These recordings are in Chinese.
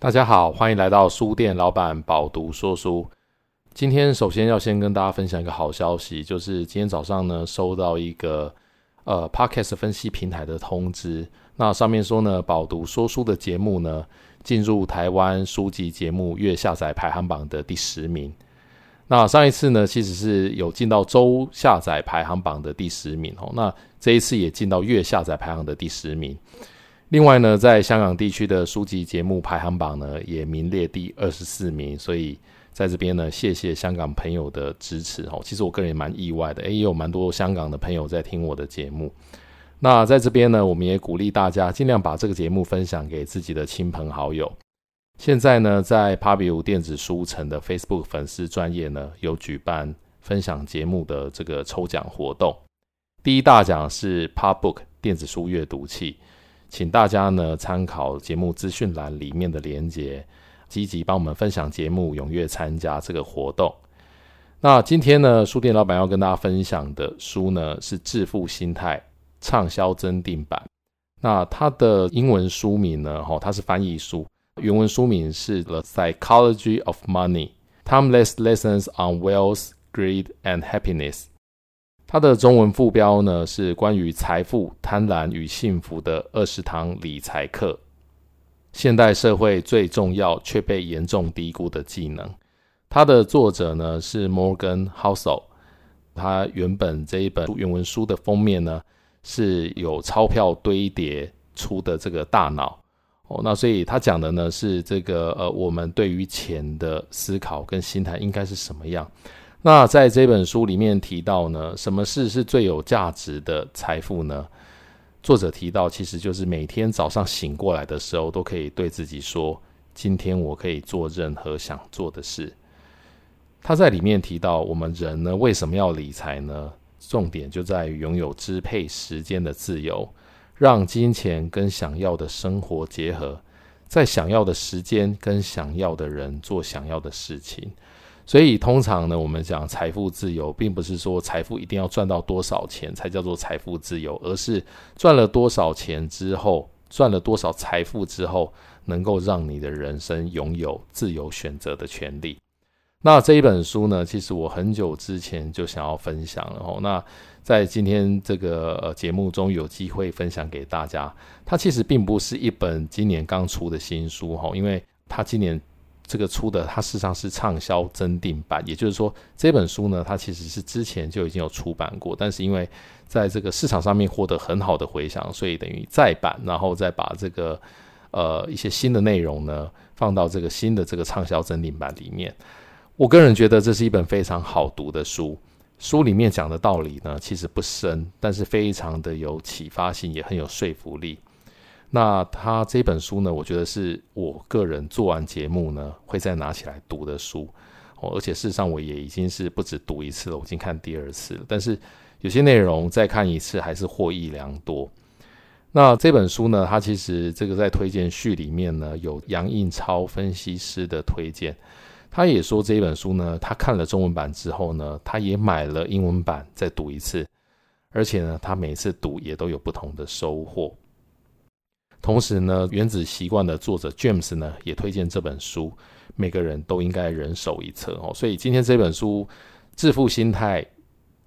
大家好，欢迎来到书店老板饱读说书。今天首先要先跟大家分享一个好消息，就是今天早上呢收到一个呃 Podcast 分析平台的通知，那上面说呢饱读说书的节目呢进入台湾书籍节目月下载排行榜的第十名。那上一次呢其实是有进到周下载排行榜的第十名哦，那这一次也进到月下载排行的第十名。另外呢，在香港地区的书籍节目排行榜呢，也名列第二十四名。所以在这边呢，谢谢香港朋友的支持哦。其实我个人也蛮意外的，诶，也有蛮多香港的朋友在听我的节目。那在这边呢，我们也鼓励大家尽量把这个节目分享给自己的亲朋好友。现在呢，在 Pubu 电子书城的 Facebook 粉丝专业呢，有举办分享节目的这个抽奖活动。第一大奖是 Pubook 电子书阅读器。请大家呢参考节目资讯栏里面的连结，积极帮我们分享节目，踊跃参加这个活动。那今天呢，书店老板要跟大家分享的书呢是《致富心态》畅销增订版。那它的英文书名呢，哈，它是翻译书，原文书名是《The Psychology of Money: Timeless Lessons on Wealth, Greed and Happiness》。它的中文副标呢是关于财富、贪婪与幸福的二十堂理财课，现代社会最重要却被严重低估的技能。它的作者呢是 Morgan Housel，他原本这一本原文书的封面呢是有钞票堆叠出的这个大脑哦，那所以他讲的呢是这个呃，我们对于钱的思考跟心态应该是什么样。那在这本书里面提到呢，什么事是最有价值的财富呢？作者提到，其实就是每天早上醒过来的时候，都可以对自己说：“今天我可以做任何想做的事。”他在里面提到，我们人呢为什么要理财呢？重点就在于拥有支配时间的自由，让金钱跟想要的生活结合，在想要的时间跟想要的人做想要的事情。所以通常呢，我们讲财富自由，并不是说财富一定要赚到多少钱才叫做财富自由，而是赚了多少钱之后，赚了多少财富之后，能够让你的人生拥有自由选择的权利。那这一本书呢，其实我很久之前就想要分享了哦。那在今天这个呃节目中有机会分享给大家，它其实并不是一本今年刚出的新书哈，因为它今年。这个出的，它事实上是畅销增订版，也就是说，这本书呢，它其实是之前就已经有出版过，但是因为在这个市场上面获得很好的回响，所以等于再版，然后再把这个呃一些新的内容呢放到这个新的这个畅销增订版里面。我个人觉得这是一本非常好读的书，书里面讲的道理呢其实不深，但是非常的有启发性，也很有说服力。那他这本书呢，我觉得是我个人做完节目呢，会再拿起来读的书。而且事实上，我也已经是不止读一次了，我已经看第二次了。但是有些内容再看一次还是获益良多。那这本书呢，它其实这个在推荐序里面呢，有杨应超分析师的推荐。他也说这本书呢，他看了中文版之后呢，他也买了英文版再读一次，而且呢，他每次读也都有不同的收获。同时呢，原子习惯的作者 James 呢也推荐这本书，每个人都应该人手一册哦。所以今天这本书《致富心态》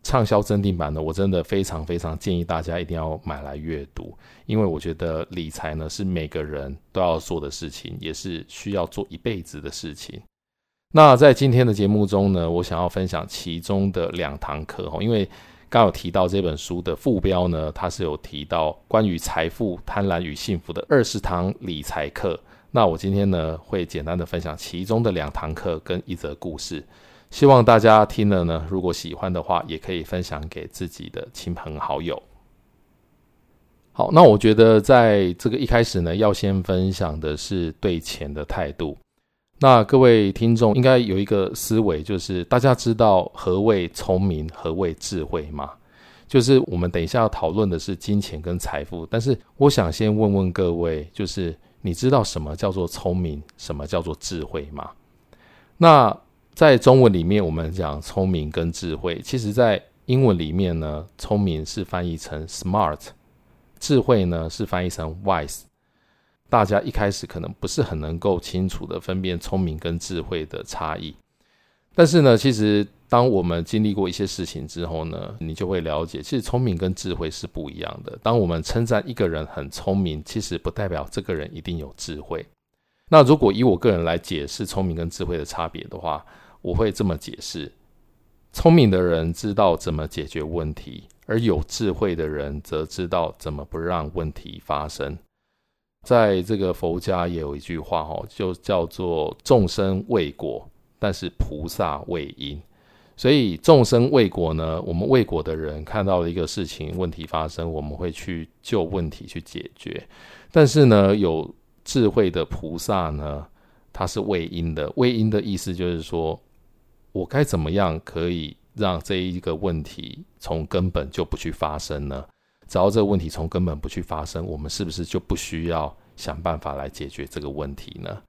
畅销增订版呢，我真的非常非常建议大家一定要买来阅读，因为我觉得理财呢是每个人都要做的事情，也是需要做一辈子的事情。那在今天的节目中呢，我想要分享其中的两堂课哦，因为。刚有提到这本书的副标呢，它是有提到关于财富、贪婪与幸福的二十堂理财课。那我今天呢，会简单的分享其中的两堂课跟一则故事，希望大家听了呢，如果喜欢的话，也可以分享给自己的亲朋好友。好，那我觉得在这个一开始呢，要先分享的是对钱的态度。那各位听众应该有一个思维，就是大家知道何谓聪明，何谓智慧吗？就是我们等一下要讨论的是金钱跟财富，但是我想先问问各位，就是你知道什么叫做聪明，什么叫做智慧吗？那在中文里面，我们讲聪明跟智慧，其实在英文里面呢，聪明是翻译成 smart，智慧呢是翻译成 wise。大家一开始可能不是很能够清楚的分辨聪明跟智慧的差异。但是呢，其实当我们经历过一些事情之后呢，你就会了解，其实聪明跟智慧是不一样的。当我们称赞一个人很聪明，其实不代表这个人一定有智慧。那如果以我个人来解释聪明跟智慧的差别的话，我会这么解释：聪明的人知道怎么解决问题，而有智慧的人则知道怎么不让问题发生。在这个佛家也有一句话哈，就叫做“众生为果，但是菩萨为因”。所以众生为果呢，我们为果的人看到了一个事情问题发生，我们会去就问题去解决。但是呢，有智慧的菩萨呢，他是为因的。为因的意思就是说，我该怎么样可以让这一个问题从根本就不去发生呢？只要这个问题从根本不去发生，我们是不是就不需要想办法来解决这个问题呢？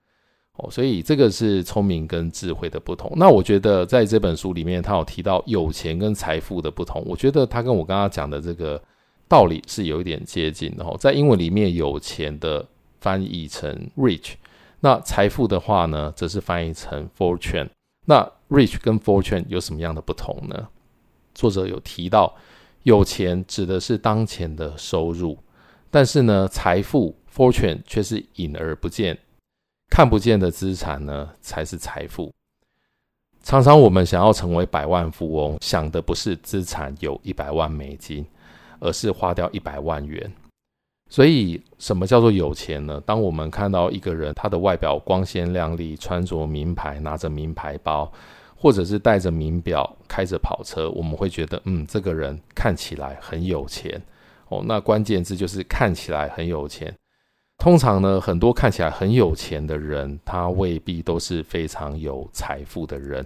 哦，所以这个是聪明跟智慧的不同。那我觉得在这本书里面，他有提到有钱跟财富的不同。我觉得他跟我刚刚讲的这个道理是有一点接近的。哦，在英文里面，有钱的翻译成 rich，那财富的话呢，则是翻译成 fortune。那 rich 跟 fortune 有什么样的不同呢？作者有提到，有钱指的是当前的收入，但是呢，财富 fortune 却是隐而不见、看不见的资产呢，才是财富。常常我们想要成为百万富翁，想的不是资产有一百万美金，而是花掉一百万元。所以，什么叫做有钱呢？当我们看到一个人，他的外表光鲜亮丽，穿着名牌，拿着名牌包，或者是戴着名表，开着跑车，我们会觉得，嗯，这个人看起来很有钱。哦，那关键字就是看起来很有钱。通常呢，很多看起来很有钱的人，他未必都是非常有财富的人。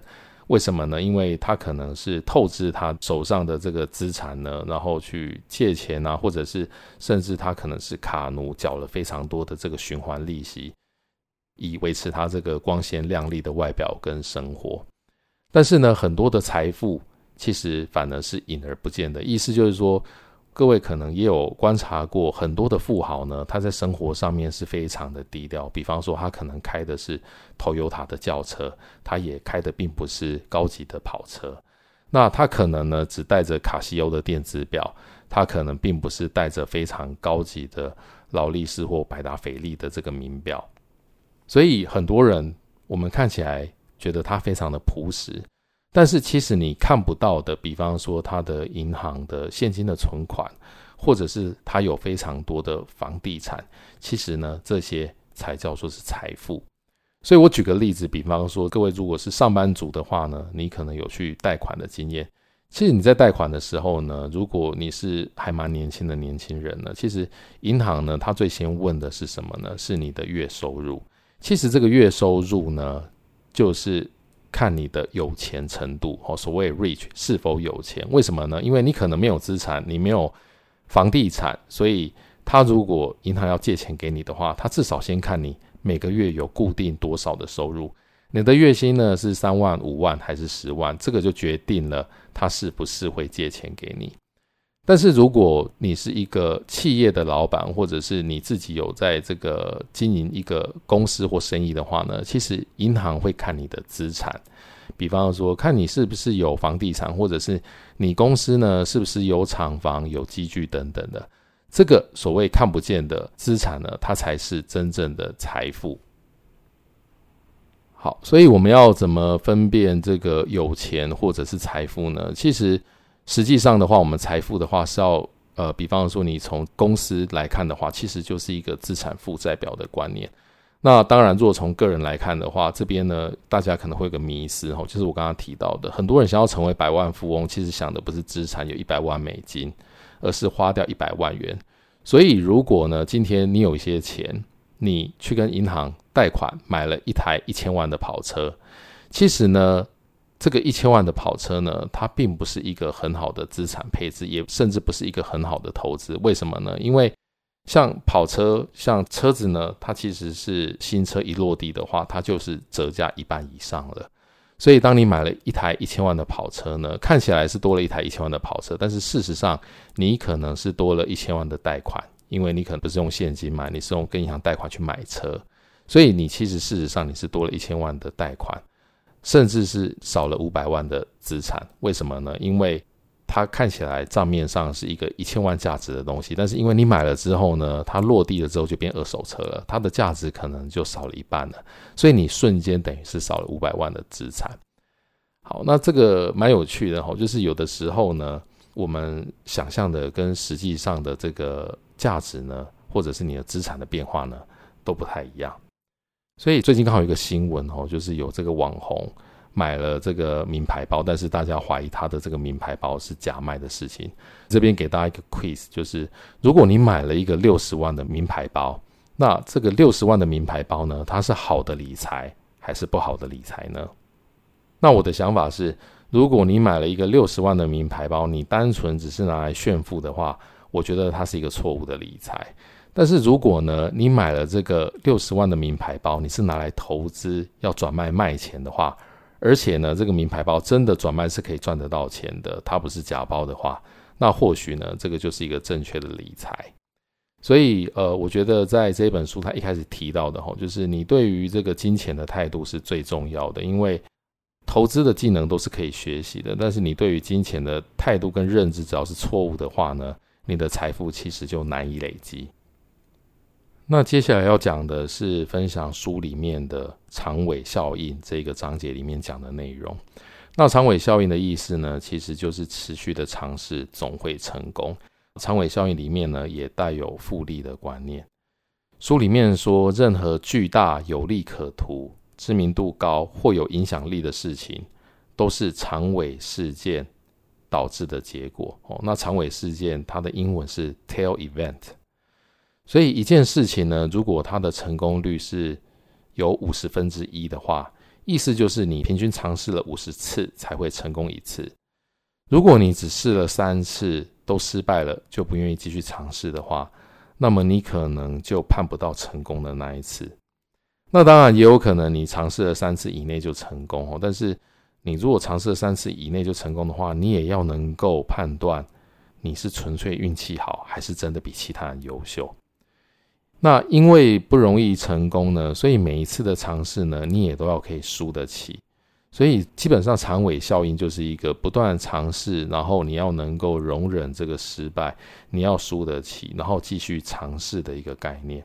为什么呢？因为他可能是透支他手上的这个资产呢，然后去借钱啊，或者是甚至他可能是卡奴，缴了非常多的这个循环利息，以维持他这个光鲜亮丽的外表跟生活。但是呢，很多的财富其实反而是隐而不见的，意思就是说。各位可能也有观察过，很多的富豪呢，他在生活上面是非常的低调。比方说，他可能开的是 Toyota 的轿车，他也开的并不是高级的跑车。那他可能呢，只带着卡西欧的电子表，他可能并不是带着非常高级的劳力士或百达翡丽的这个名表。所以很多人，我们看起来觉得他非常的朴实。但是其实你看不到的，比方说他的银行的现金的存款，或者是他有非常多的房地产，其实呢，这些才叫做是财富。所以我举个例子，比方说各位如果是上班族的话呢，你可能有去贷款的经验。其实你在贷款的时候呢，如果你是还蛮年轻的年轻人呢，其实银行呢，他最先问的是什么呢？是你的月收入。其实这个月收入呢，就是。看你的有钱程度哦，所谓 rich 是否有钱？为什么呢？因为你可能没有资产，你没有房地产，所以他如果银行要借钱给你的话，他至少先看你每个月有固定多少的收入，你的月薪呢是三万、五万还是十万？这个就决定了他是不是会借钱给你。但是如果你是一个企业的老板，或者是你自己有在这个经营一个公司或生意的话呢，其实银行会看你的资产，比方说看你是不是有房地产，或者是你公司呢是不是有厂房、有机具等等的。这个所谓看不见的资产呢，它才是真正的财富。好，所以我们要怎么分辨这个有钱或者是财富呢？其实。实际上的话，我们财富的话是要，呃，比方说你从公司来看的话，其实就是一个资产负债表的观念。那当然，如果从个人来看的话，这边呢，大家可能会有个迷思哈，就是我刚刚提到的，很多人想要成为百万富翁，其实想的不是资产有一百万美金，而是花掉一百万元。所以，如果呢，今天你有一些钱，你去跟银行贷款买了一台一千万的跑车，其实呢。这个一千万的跑车呢，它并不是一个很好的资产配置，也甚至不是一个很好的投资。为什么呢？因为像跑车、像车子呢，它其实是新车一落地的话，它就是折价一半以上了。所以，当你买了一台一千万的跑车呢，看起来是多了一台一千万的跑车，但是事实上，你可能是多了一千万的贷款，因为你可能不是用现金买，你是用跟银行贷款去买车，所以你其实事实上你是多了一千万的贷款，甚至是少了五百万的资产。为什么呢？因为它看起来账面上是一个一千万价值的东西，但是因为你买了之后呢，它落地了之后就变二手车了，它的价值可能就少了一半了，所以你瞬间等于是少了五百万的资产。好，那这个蛮有趣的哈，就是有的时候呢，我们想象的跟实际上的这个价值呢，或者是你的资产的变化呢，都不太一样。所以最近刚好有一个新闻哦，就是有这个网红买了这个名牌包，但是大家怀疑他的这个名牌包是假卖的事情。这边给大家一个 quiz，就是如果你买了一个六十万的名牌包，那这个六十万的名牌包呢，它是好的理财还是不好的理财呢？那我的想法是，如果你买了一个六十万的名牌包，你单纯只是拿来炫富的话，我觉得它是一个错误的理财。但是如果呢，你买了这个六十万的名牌包，你是拿来投资，要转卖卖钱的话，而且呢，这个名牌包真的转卖是可以赚得到钱的，它不是假包的话，那或许呢，这个就是一个正确的理财。所以，呃，我觉得在这本书，它一开始提到的吼，就是你对于这个金钱的态度是最重要的，因为。投资的技能都是可以学习的，但是你对于金钱的态度跟认知，只要是错误的话呢，你的财富其实就难以累积。那接下来要讲的是分享书里面的长尾效应这个章节里面讲的内容。那长尾效应的意思呢，其实就是持续的尝试总会成功。长尾效应里面呢，也带有复利的观念。书里面说，任何巨大有利可图。知名度高或有影响力的事情，都是长尾事件导致的结果。哦，那长尾事件它的英文是 tail event。所以一件事情呢，如果它的成功率是有五十分之一的话，意思就是你平均尝试了五十次才会成功一次。如果你只试了三次都失败了，就不愿意继续尝试的话，那么你可能就盼不到成功的那一次。那当然也有可能，你尝试了三次以内就成功哦。但是你如果尝试了三次以内就成功的话，你也要能够判断你是纯粹运气好，还是真的比其他人优秀。那因为不容易成功呢，所以每一次的尝试呢，你也都要可以输得起。所以基本上长尾效应就是一个不断尝试，然后你要能够容忍这个失败，你要输得起，然后继续尝试的一个概念。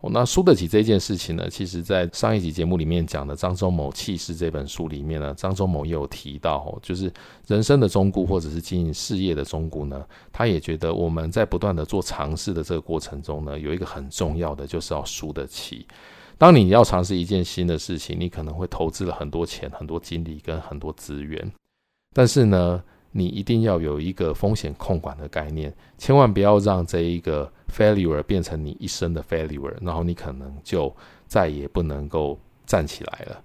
哦，那输得起这件事情呢，其实在上一集节目里面讲的张忠谋气势这本书里面呢，张忠谋也有提到，就是人生的忠告或者是经营事业的忠告呢，他也觉得我们在不断的做尝试的这个过程中呢，有一个很重要的就是要输得起。当你要尝试一件新的事情，你可能会投资了很多钱、很多精力跟很多资源，但是呢，你一定要有一个风险控管的概念，千万不要让这一个 failure 变成你一生的 failure，然后你可能就再也不能够站起来了。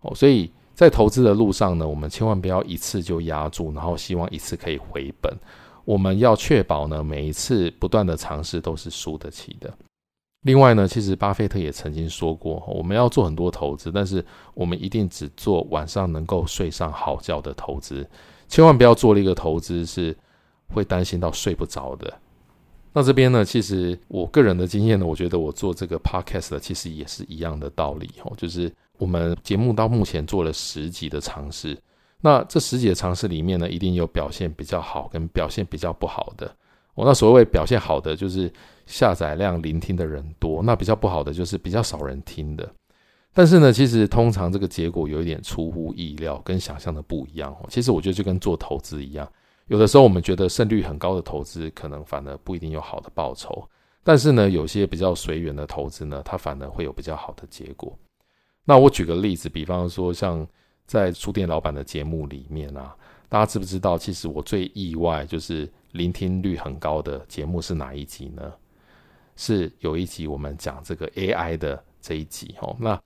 哦，所以在投资的路上呢，我们千万不要一次就压住，然后希望一次可以回本。我们要确保呢，每一次不断的尝试都是输得起的。另外呢，其实巴菲特也曾经说过，我们要做很多投资，但是我们一定只做晚上能够睡上好觉的投资。千万不要做了一个投资是会担心到睡不着的。那这边呢，其实我个人的经验呢，我觉得我做这个 podcast 的其实也是一样的道理哦，就是我们节目到目前做了十集的尝试，那这十集的尝试里面呢，一定有表现比较好跟表现比较不好的。哦，那所谓表现好的就是下载量、聆听的人多，那比较不好的就是比较少人听的。但是呢，其实通常这个结果有一点出乎意料，跟想象的不一样哦。其实我觉得就跟做投资一样，有的时候我们觉得胜率很高的投资，可能反而不一定有好的报酬。但是呢，有些比较随缘的投资呢，它反而会有比较好的结果。那我举个例子，比方说像在书店老板的节目里面啊，大家知不知道？其实我最意外就是聆听率很高的节目是哪一集呢？是有一集我们讲这个 AI 的这一集哦，那。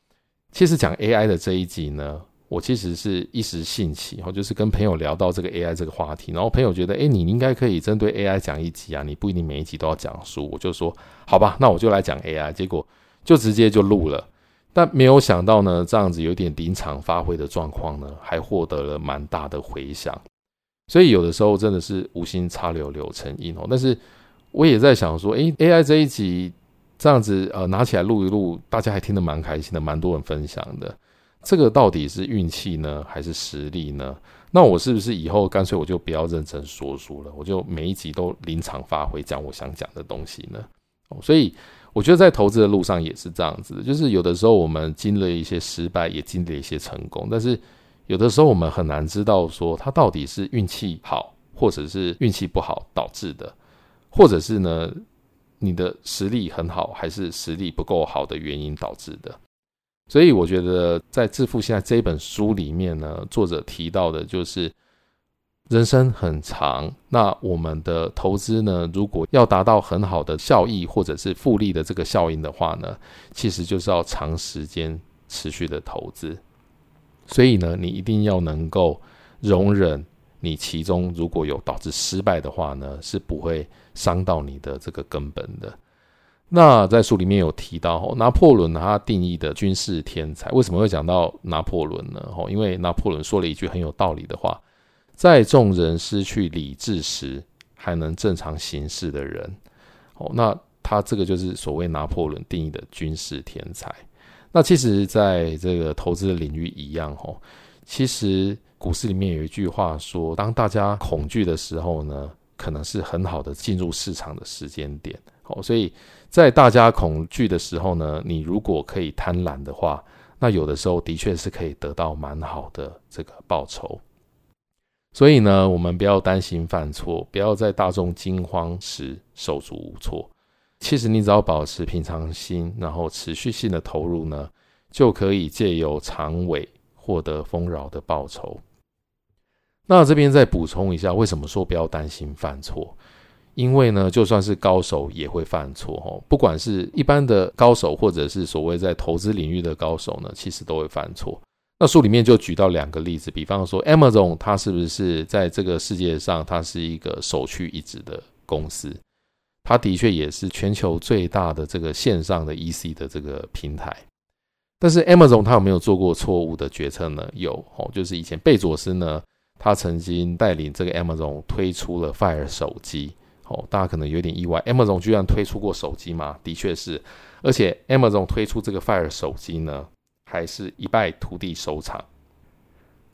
其实讲 AI 的这一集呢，我其实是一时兴起，然后就是跟朋友聊到这个 AI 这个话题，然后朋友觉得，诶，你应该可以针对 AI 讲一集啊，你不一定每一集都要讲书。我就说，好吧，那我就来讲 AI。结果就直接就录了，但没有想到呢，这样子有点临场发挥的状况呢，还获得了蛮大的回响。所以有的时候真的是无心插柳柳成荫哦。但是我也在想说，诶，AI 这一集这样子呃拿起来录一录，大家还听得蛮开心的，蛮多人分享的。这个到底是运气呢，还是实力呢？那我是不是以后干脆我就不要认真说书了，我就每一集都临场发挥，讲我想讲的东西呢？所以我觉得在投资的路上也是这样子，就是有的时候我们经历了一些失败，也经历了一些成功，但是有的时候我们很难知道说它到底是运气好，或者是运气不好导致的，或者是呢你的实力很好，还是实力不够好的原因导致的。所以我觉得，在《致富现在》这本书里面呢，作者提到的就是，人生很长，那我们的投资呢，如果要达到很好的效益或者是复利的这个效应的话呢，其实就是要长时间持续的投资。所以呢，你一定要能够容忍你其中如果有导致失败的话呢，是不会伤到你的这个根本的。那在书里面有提到，拿破仑他定义的军事天才，为什么会讲到拿破仑呢？哦，因为拿破仑说了一句很有道理的话，在众人失去理智时，还能正常行事的人，哦，那他这个就是所谓拿破仑定义的军事天才。那其实，在这个投资的领域一样，哦，其实股市里面有一句话说，当大家恐惧的时候呢，可能是很好的进入市场的时间点。哦，所以。在大家恐惧的时候呢，你如果可以贪婪的话，那有的时候的确是可以得到蛮好的这个报酬。所以呢，我们不要担心犯错，不要在大众惊慌时手足无措。其实你只要保持平常心，然后持续性的投入呢，就可以借由长尾获得丰饶的报酬。那这边再补充一下，为什么说不要担心犯错？因为呢，就算是高手也会犯错哦。不管是一般的高手，或者是所谓在投资领域的高手呢，其实都会犯错。那书里面就举到两个例子，比方说 Amazon，它是不是在这个世界上，它是一个首屈一指的公司？它的确也是全球最大的这个线上的 EC 的这个平台。但是 Amazon 它有没有做过错误的决策呢？有哦，就是以前贝佐斯呢，他曾经带领这个 Amazon 推出了 Fire 手机。哦，大家可能有点意外，Amazon 居然推出过手机吗？的确是，而且 Amazon 推出这个 Fire 手机呢，还是一败涂地收场。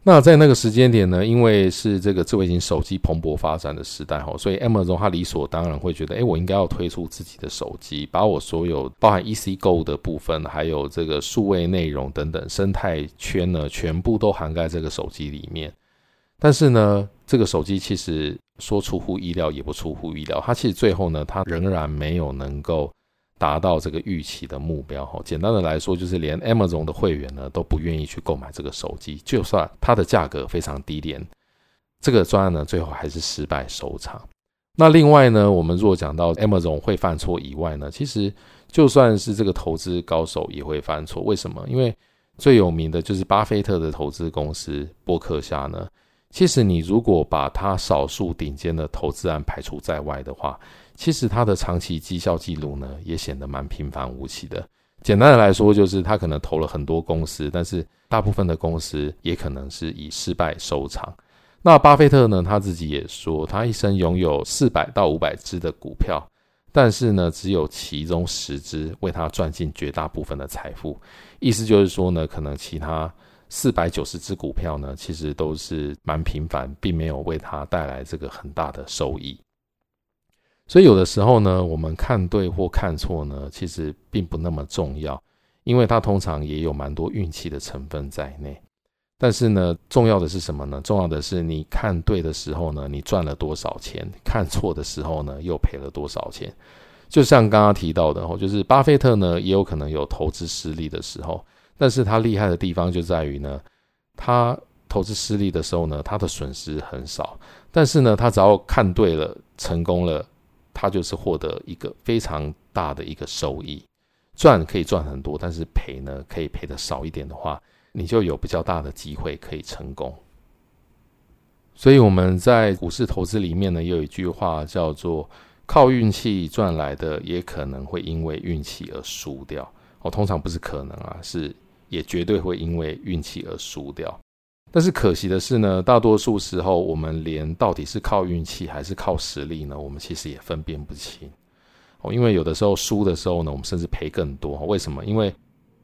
那在那个时间点呢，因为是这个智慧型手机蓬勃发展的时代，哈，所以 Amazon 它理所当然会觉得，哎，我应该要推出自己的手机，把我所有包含 EC 购物的部分，还有这个数位内容等等生态圈呢，全部都涵盖这个手机里面。但是呢，这个手机其实说出乎意料也不出乎意料，它其实最后呢，它仍然没有能够达到这个预期的目标。哈，简单的来说，就是连 Amazon 的会员呢都不愿意去购买这个手机，就算它的价格非常低廉，这个专案呢最后还是失败收场。那另外呢，我们若讲到 Amazon 会犯错以外呢，其实就算是这个投资高手也会犯错。为什么？因为最有名的就是巴菲特的投资公司波克夏呢。其实，你如果把他少数顶尖的投资案排除在外的话，其实他的长期绩效记录呢，也显得蛮平凡无奇的。简单的来说，就是他可能投了很多公司，但是大部分的公司也可能是以失败收场。那巴菲特呢，他自己也说，他一生拥有四百到五百只的股票，但是呢，只有其中十只为他赚进绝大部分的财富。意思就是说呢，可能其他。四百九十只股票呢，其实都是蛮平凡，并没有为他带来这个很大的收益。所以有的时候呢，我们看对或看错呢，其实并不那么重要，因为它通常也有蛮多运气的成分在内。但是呢，重要的是什么呢？重要的是你看对的时候呢，你赚了多少钱；看错的时候呢，又赔了多少钱。就像刚刚提到的，就是巴菲特呢，也有可能有投资失利的时候。但是他厉害的地方就在于呢，他投资失利的时候呢，他的损失很少。但是呢，他只要看对了，成功了，他就是获得一个非常大的一个收益。赚可以赚很多，但是赔呢，可以赔得少一点的话，你就有比较大的机会可以成功。所以我们在股市投资里面呢，有一句话叫做“靠运气赚来的，也可能会因为运气而输掉”。哦，通常不是可能啊，是。也绝对会因为运气而输掉。但是可惜的是呢，大多数时候我们连到底是靠运气还是靠实力呢，我们其实也分辨不清。哦，因为有的时候输的时候呢，我们甚至赔更多。为什么？因为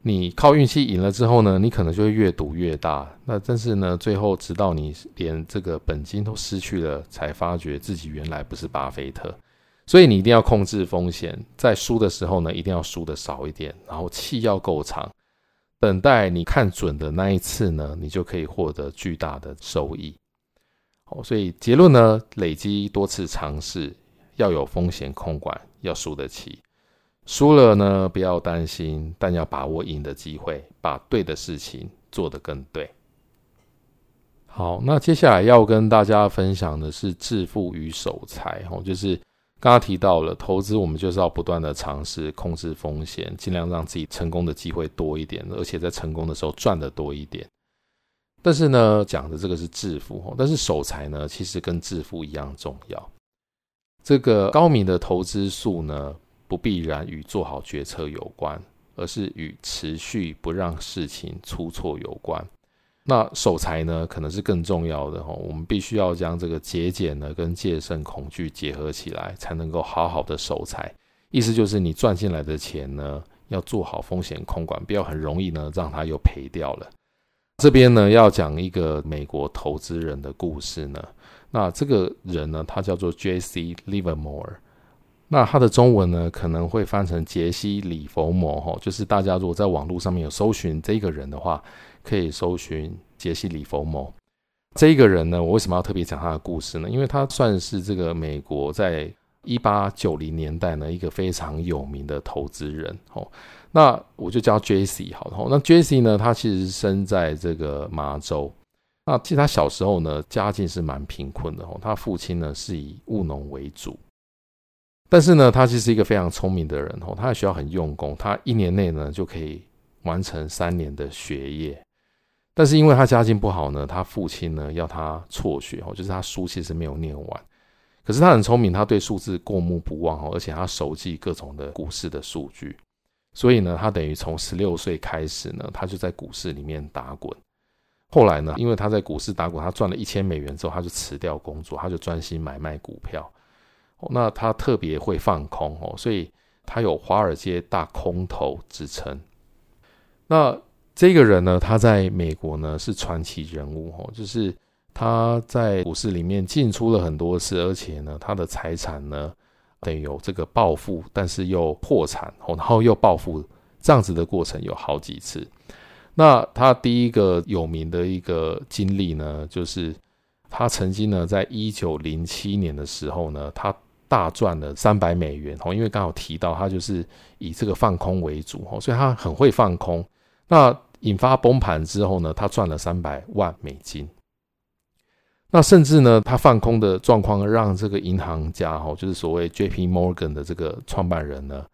你靠运气赢了之后呢，你可能就会越赌越大。那但是呢，最后直到你连这个本金都失去了，才发觉自己原来不是巴菲特。所以你一定要控制风险，在输的时候呢，一定要输的少一点，然后气要够长，等待你看准的那一次呢，你就可以获得巨大的收益。哦，所以结论呢，累积多次尝试，要有风险控管，要输得起。输了呢，不要担心，但要把握赢的机会，把对的事情做得更对。好，那接下来要跟大家分享的是致富与守财，哦，就是。刚刚提到了投资，我们就是要不断的尝试控制风险，尽量让自己成功的机会多一点，而且在成功的时候赚得多一点。但是呢，讲的这个是致富，但是守财呢，其实跟致富一样重要。这个高明的投资术呢，不必然与做好决策有关，而是与持续不让事情出错有关。那守财呢，可能是更重要的哈。我们必须要将这个节俭呢跟戒慎恐惧结合起来，才能够好好的守财。意思就是，你赚进来的钱呢，要做好风险控管，不要很容易呢让它又赔掉了。这边呢要讲一个美国投资人的故事呢。那这个人呢，他叫做 J.C. Livermore。那他的中文呢可能会翻成杰西·李佛摩哈，就是大家如果在网络上面有搜寻这个人的话。可以搜寻杰西·李佛摩这一个人呢，我为什么要特别讲他的故事呢？因为他算是这个美国在一八九零年代呢一个非常有名的投资人。哦，那我就叫 Jesse 好了。那 Jesse 呢，他其实生在这个麻州。那其实他小时候呢，家境是蛮贫困的。哦，他父亲呢是以务农为主，但是呢，他其实是一个非常聪明的人。哦，他在学校很用功，他一年内呢就可以完成三年的学业。但是因为他家境不好呢，他父亲呢要他辍学哦，就是他书其实没有念完。可是他很聪明，他对数字过目不忘哦，而且他熟记各种的股市的数据，所以呢，他等于从十六岁开始呢，他就在股市里面打滚。后来呢，因为他在股市打滚，他赚了一千美元之后，他就辞掉工作，他就专心买卖股票。那他特别会放空哦，所以他有华尔街大空头之称。那这个人呢，他在美国呢是传奇人物哦，就是他在股市里面进出了很多次，而且呢，他的财产呢，得有这个暴富，但是又破产哦，然后又暴富，这样子的过程有好几次。那他第一个有名的一个经历呢，就是他曾经呢，在一九零七年的时候呢，他大赚了三百美元哦，因为刚好提到他就是以这个放空为主哦，所以他很会放空。那引发崩盘之后呢，他赚了三百万美金。那甚至呢，他放空的状况让这个银行家哈，就是所谓 J.P. Morgan 的这个创办人呢，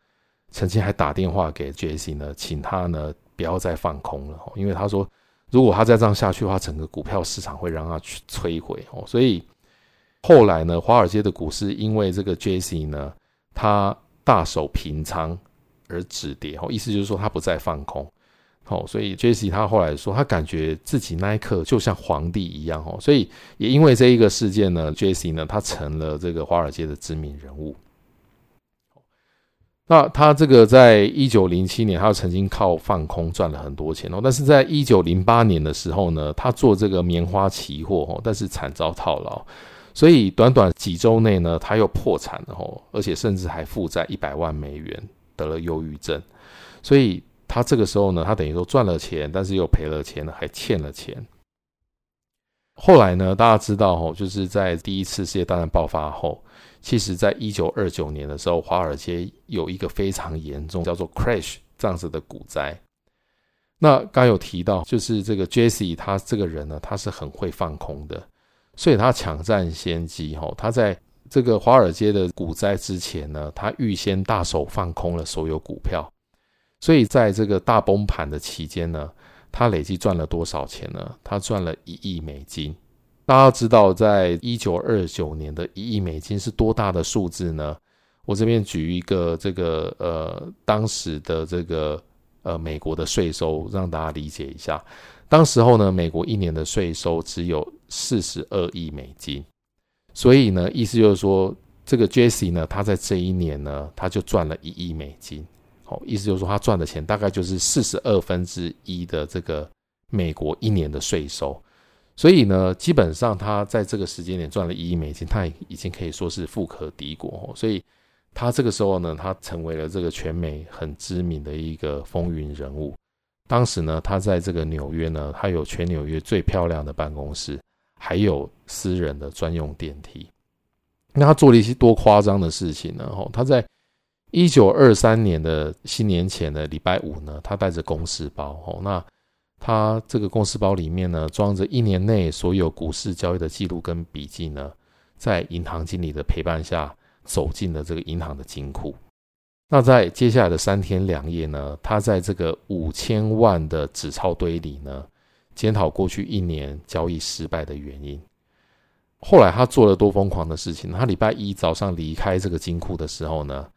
曾经还打电话给 Jesse 呢，请他呢不要再放空了，因为他说如果他再这样下去的话，整个股票市场会让他去摧毁哦。所以后来呢，华尔街的股市因为这个 Jesse 呢，他大手平仓而止跌哦，意思就是说他不再放空。哦，所以 Jesse 他后来说，他感觉自己那一刻就像皇帝一样哦，所以也因为这一个事件呢，Jesse 呢，他成了这个华尔街的知名人物。那他这个在一九零七年，他曾经靠放空赚了很多钱哦，但是在一九零八年的时候呢，他做这个棉花期货哦，但是惨遭套牢，所以短短几周内呢，他又破产了哦，而且甚至还负债一百万美元，得了忧郁症，所以。他这个时候呢，他等于说赚了钱，但是又赔了钱，还欠了钱。后来呢，大家知道哦，就是在第一次世界大战爆发后，其实在一九二九年的时候，华尔街有一个非常严重，叫做 crash 这样子的股灾。那刚有提到，就是这个 Jesse 他这个人呢，他是很会放空的，所以他抢占先机哦。他在这个华尔街的股灾之前呢，他预先大手放空了所有股票。所以在这个大崩盘的期间呢，他累计赚了多少钱呢？他赚了一亿美金。大家知道，在一九二九年的一亿美金是多大的数字呢？我这边举一个这个呃当时的这个呃美国的税收，让大家理解一下。当时候呢，美国一年的税收只有四十二亿美金，所以呢，意思就是说，这个 Jesse 呢，他在这一年呢，他就赚了一亿美金。好，意思就是说，他赚的钱大概就是四十二分之一的这个美国一年的税收。所以呢，基本上他在这个时间点赚了一亿美金，他也已经可以说是富可敌国。所以他这个时候呢，他成为了这个全美很知名的一个风云人物。当时呢，他在这个纽约呢，他有全纽约最漂亮的办公室，还有私人的专用电梯。那他做了一些多夸张的事情呢？哦，他在一九二三年的新年前的礼拜五呢，他带着公事包。哦，那。他这个公事包里面呢，装着一年内所有股市交易的记录跟笔记呢，在银行经理的陪伴下，走进了这个银行的金库。那在接下来的三天两夜呢，他在这个五千万的纸钞堆里呢，检讨过去一年交易失败的原因。后来他做了多疯狂的事情？他礼拜一早上离开这个金库的时候呢，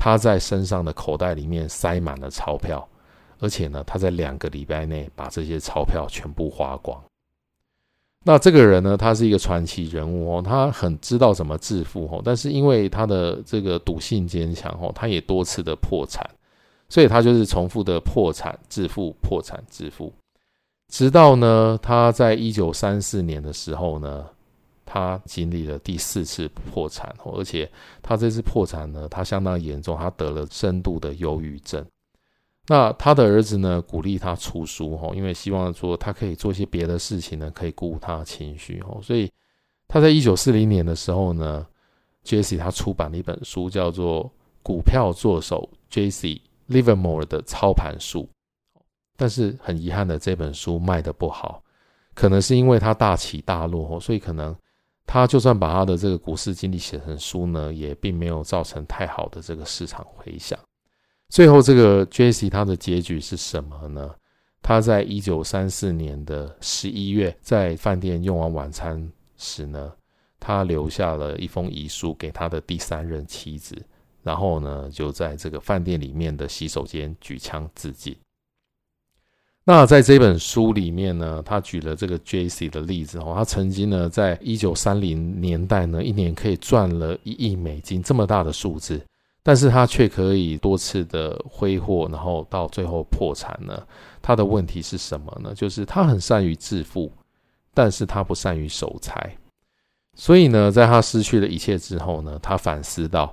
他在身上的口袋里面塞满了钞票。而且呢，他在两个礼拜内把这些钞票全部花光。那这个人呢，他是一个传奇人物哦，他很知道怎么致富哦，但是因为他的这个赌性坚强哦，他也多次的破产，所以他就是重复的破产致富、破产致富，直到呢，他在一九三四年的时候呢，他经历了第四次破产哦，而且他这次破产呢，他相当严重，他得了深度的忧郁症。那他的儿子呢，鼓励他出书哈，因为希望说他可以做一些别的事情呢，可以鼓舞他的情绪哈。所以他在一九四零年的时候呢，Jesse 他出版了一本书，叫做《股票作手 Jesse Livermore 的操盘术》。但是很遗憾的，这本书卖的不好，可能是因为他大起大落，所以可能他就算把他的这个股市经历写成书呢，也并没有造成太好的这个市场回响。最后，这个 Jesse 他的结局是什么呢？他在一九三四年的十一月，在饭店用完晚餐时呢，他留下了一封遗书给他的第三任妻子，然后呢，就在这个饭店里面的洗手间举枪自尽。那在这本书里面呢，他举了这个 Jesse 的例子哦，他曾经呢，在一九三零年代呢，一年可以赚了一亿美金这么大的数字。但是他却可以多次的挥霍，然后到最后破产呢？他的问题是什么呢？就是他很善于致富，但是他不善于守财。所以呢，在他失去了一切之后呢，他反思到：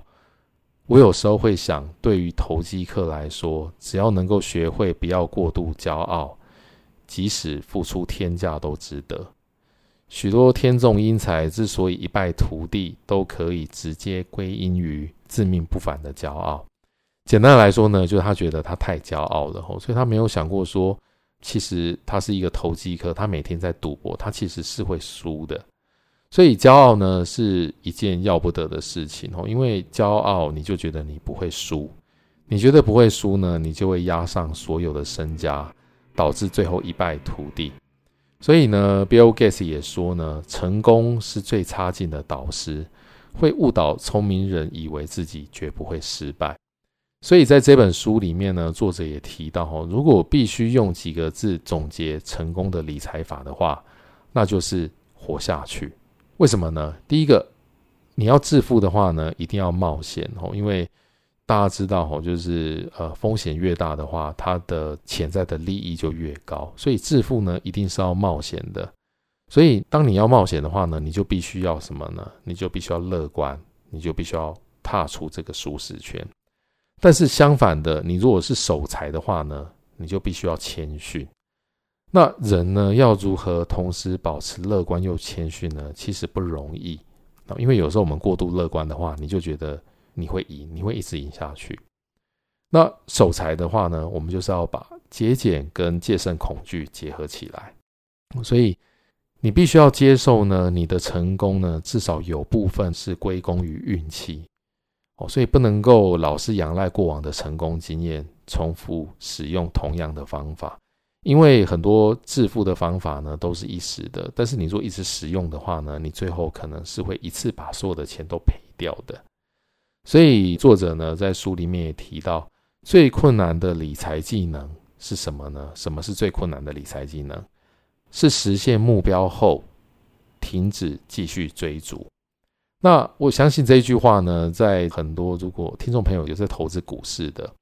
我有时候会想，对于投机客来说，只要能够学会不要过度骄傲，即使付出天价都值得。许多天纵英才之所以一败涂地，都可以直接归因于自命不凡的骄傲。简单来说呢，就是他觉得他太骄傲了，所以他没有想过说，其实他是一个投机客，他每天在赌博，他其实是会输的。所以骄傲呢是一件要不得的事情哦，因为骄傲你就觉得你不会输，你觉得不会输呢，你就会押上所有的身家，导致最后一败涂地。所以呢，Bill Gates 也说呢，成功是最差劲的导师，会误导聪明人以为自己绝不会失败。所以在这本书里面呢，作者也提到哈，如果必须用几个字总结成功的理财法的话，那就是活下去。为什么呢？第一个，你要致富的话呢，一定要冒险哦，因为。大家知道哦，就是呃风险越大的话，它的潜在的利益就越高。所以致富呢，一定是要冒险的。所以当你要冒险的话呢，你就必须要什么呢？你就必须要乐观，你就必须要踏出这个舒适圈。但是相反的，你如果是守财的话呢，你就必须要谦逊。那人呢，要如何同时保持乐观又谦逊呢？其实不容易啊，因为有时候我们过度乐观的话，你就觉得。你会赢，你会一直赢下去。那守财的话呢，我们就是要把节俭跟戒慎恐惧结合起来。所以你必须要接受呢，你的成功呢，至少有部分是归功于运气。哦，所以不能够老是仰赖过往的成功经验，重复使用同样的方法。因为很多致富的方法呢，都是一时的，但是你若一直使用的话呢，你最后可能是会一次把所有的钱都赔掉的。所以作者呢，在书里面也提到，最困难的理财技能是什么呢？什么是最困难的理财技能？是实现目标后停止继续追逐。那我相信这一句话呢，在很多如果听众朋友有在投资股市的，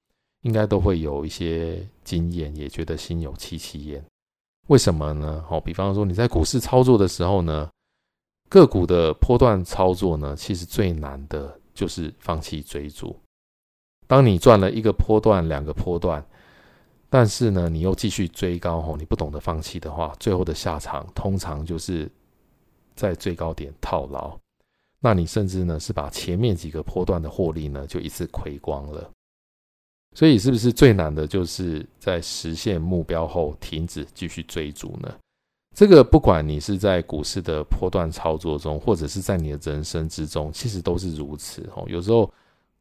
应该都会有一些经验，也觉得心有戚戚焉。为什么呢？好，比方说你在股市操作的时候呢，个股的波段操作呢，其实最难的就是放弃追逐。当你赚了一个波段、两个波段，但是呢，你又继续追高吼，你不懂得放弃的话，最后的下场通常就是在最高点套牢。那你甚至呢是把前面几个波段的获利呢就一次亏光了。所以是不是最难的就是在实现目标后停止继续追逐呢？这个不管你是在股市的波段操作中，或者是在你的人生之中，其实都是如此哦。有时候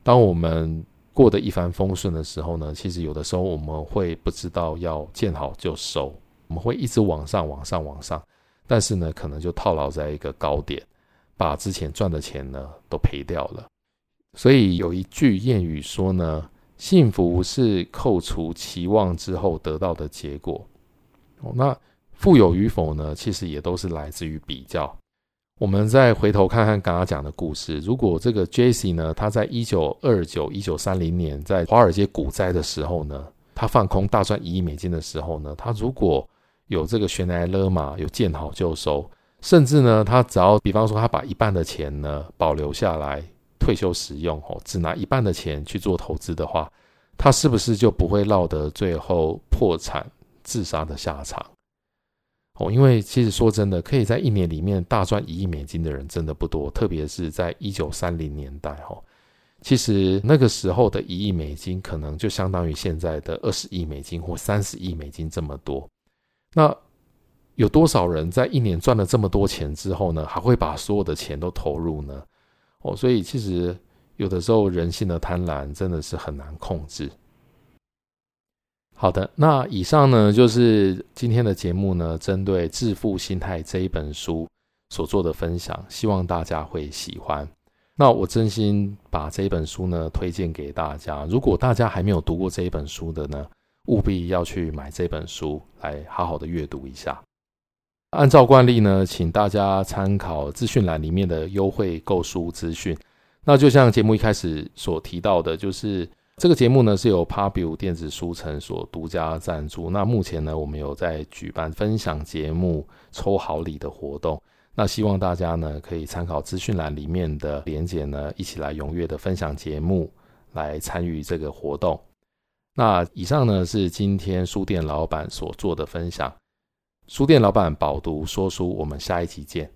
当我们过得一帆风顺的时候呢，其实有的时候我们会不知道要见好就收，我们会一直往上、往上、往上，但是呢，可能就套牢在一个高点，把之前赚的钱呢都赔掉了。所以有一句谚语说呢，幸福是扣除期望之后得到的结果。哦，那富有与否呢，其实也都是来自于比较。我们再回头看看刚刚讲的故事，如果这个 Jesse 呢，他在一九二九、一九三零年在华尔街股灾的时候呢，他放空大赚一亿美金的时候呢，他如果有这个悬崖勒马，有见好就收，甚至呢，他只要比方说他把一半的钱呢保留下来退休使用，哦，只拿一半的钱去做投资的话，他是不是就不会落得最后破产自杀的下场？哦，因为其实说真的，可以在一年里面大赚一亿美金的人真的不多，特别是在一九三零年代，哈，其实那个时候的一亿美金可能就相当于现在的二十亿美金或三十亿美金这么多。那有多少人在一年赚了这么多钱之后呢，还会把所有的钱都投入呢？哦，所以其实有的时候人性的贪婪真的是很难控制。好的，那以上呢就是今天的节目呢，针对《致富心态》这一本书所做的分享，希望大家会喜欢。那我真心把这一本书呢推荐给大家，如果大家还没有读过这一本书的呢，务必要去买这本书来好好的阅读一下。按照惯例呢，请大家参考资讯栏里面的优惠购书资讯。那就像节目一开始所提到的，就是。这个节目呢是由 Pubu 电子书城所独家赞助。那目前呢，我们有在举办分享节目抽好礼的活动。那希望大家呢可以参考资讯栏里面的连结呢，一起来踊跃的分享节目，来参与这个活动。那以上呢是今天书店老板所做的分享。书店老板饱读说书，我们下一期见。